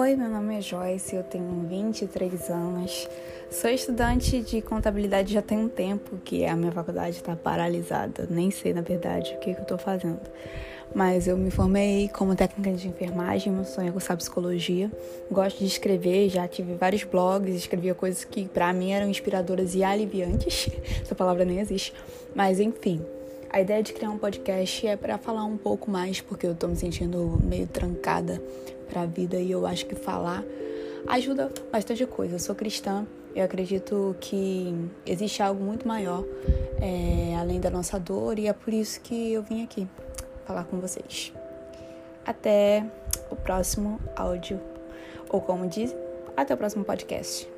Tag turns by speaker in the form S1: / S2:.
S1: Oi, meu nome é Joyce, eu tenho 23 anos, sou estudante de contabilidade já tem um tempo que a minha faculdade está paralisada, nem sei na verdade o que, que eu estou fazendo. Mas eu me formei como técnica de enfermagem, meu sonho é cursar psicologia. Gosto de escrever, já tive vários blogs, escrevia coisas que para mim eram inspiradoras e aliviantes. Essa palavra nem existe. Mas enfim, a ideia de criar um podcast é para falar um pouco mais, porque eu tô me sentindo meio trancada para a vida e eu acho que falar ajuda bastante coisa. Eu sou cristã, eu acredito que existe algo muito maior é, além da nossa dor e é por isso que eu vim aqui falar com vocês. Até o próximo áudio, ou como diz, até o próximo podcast.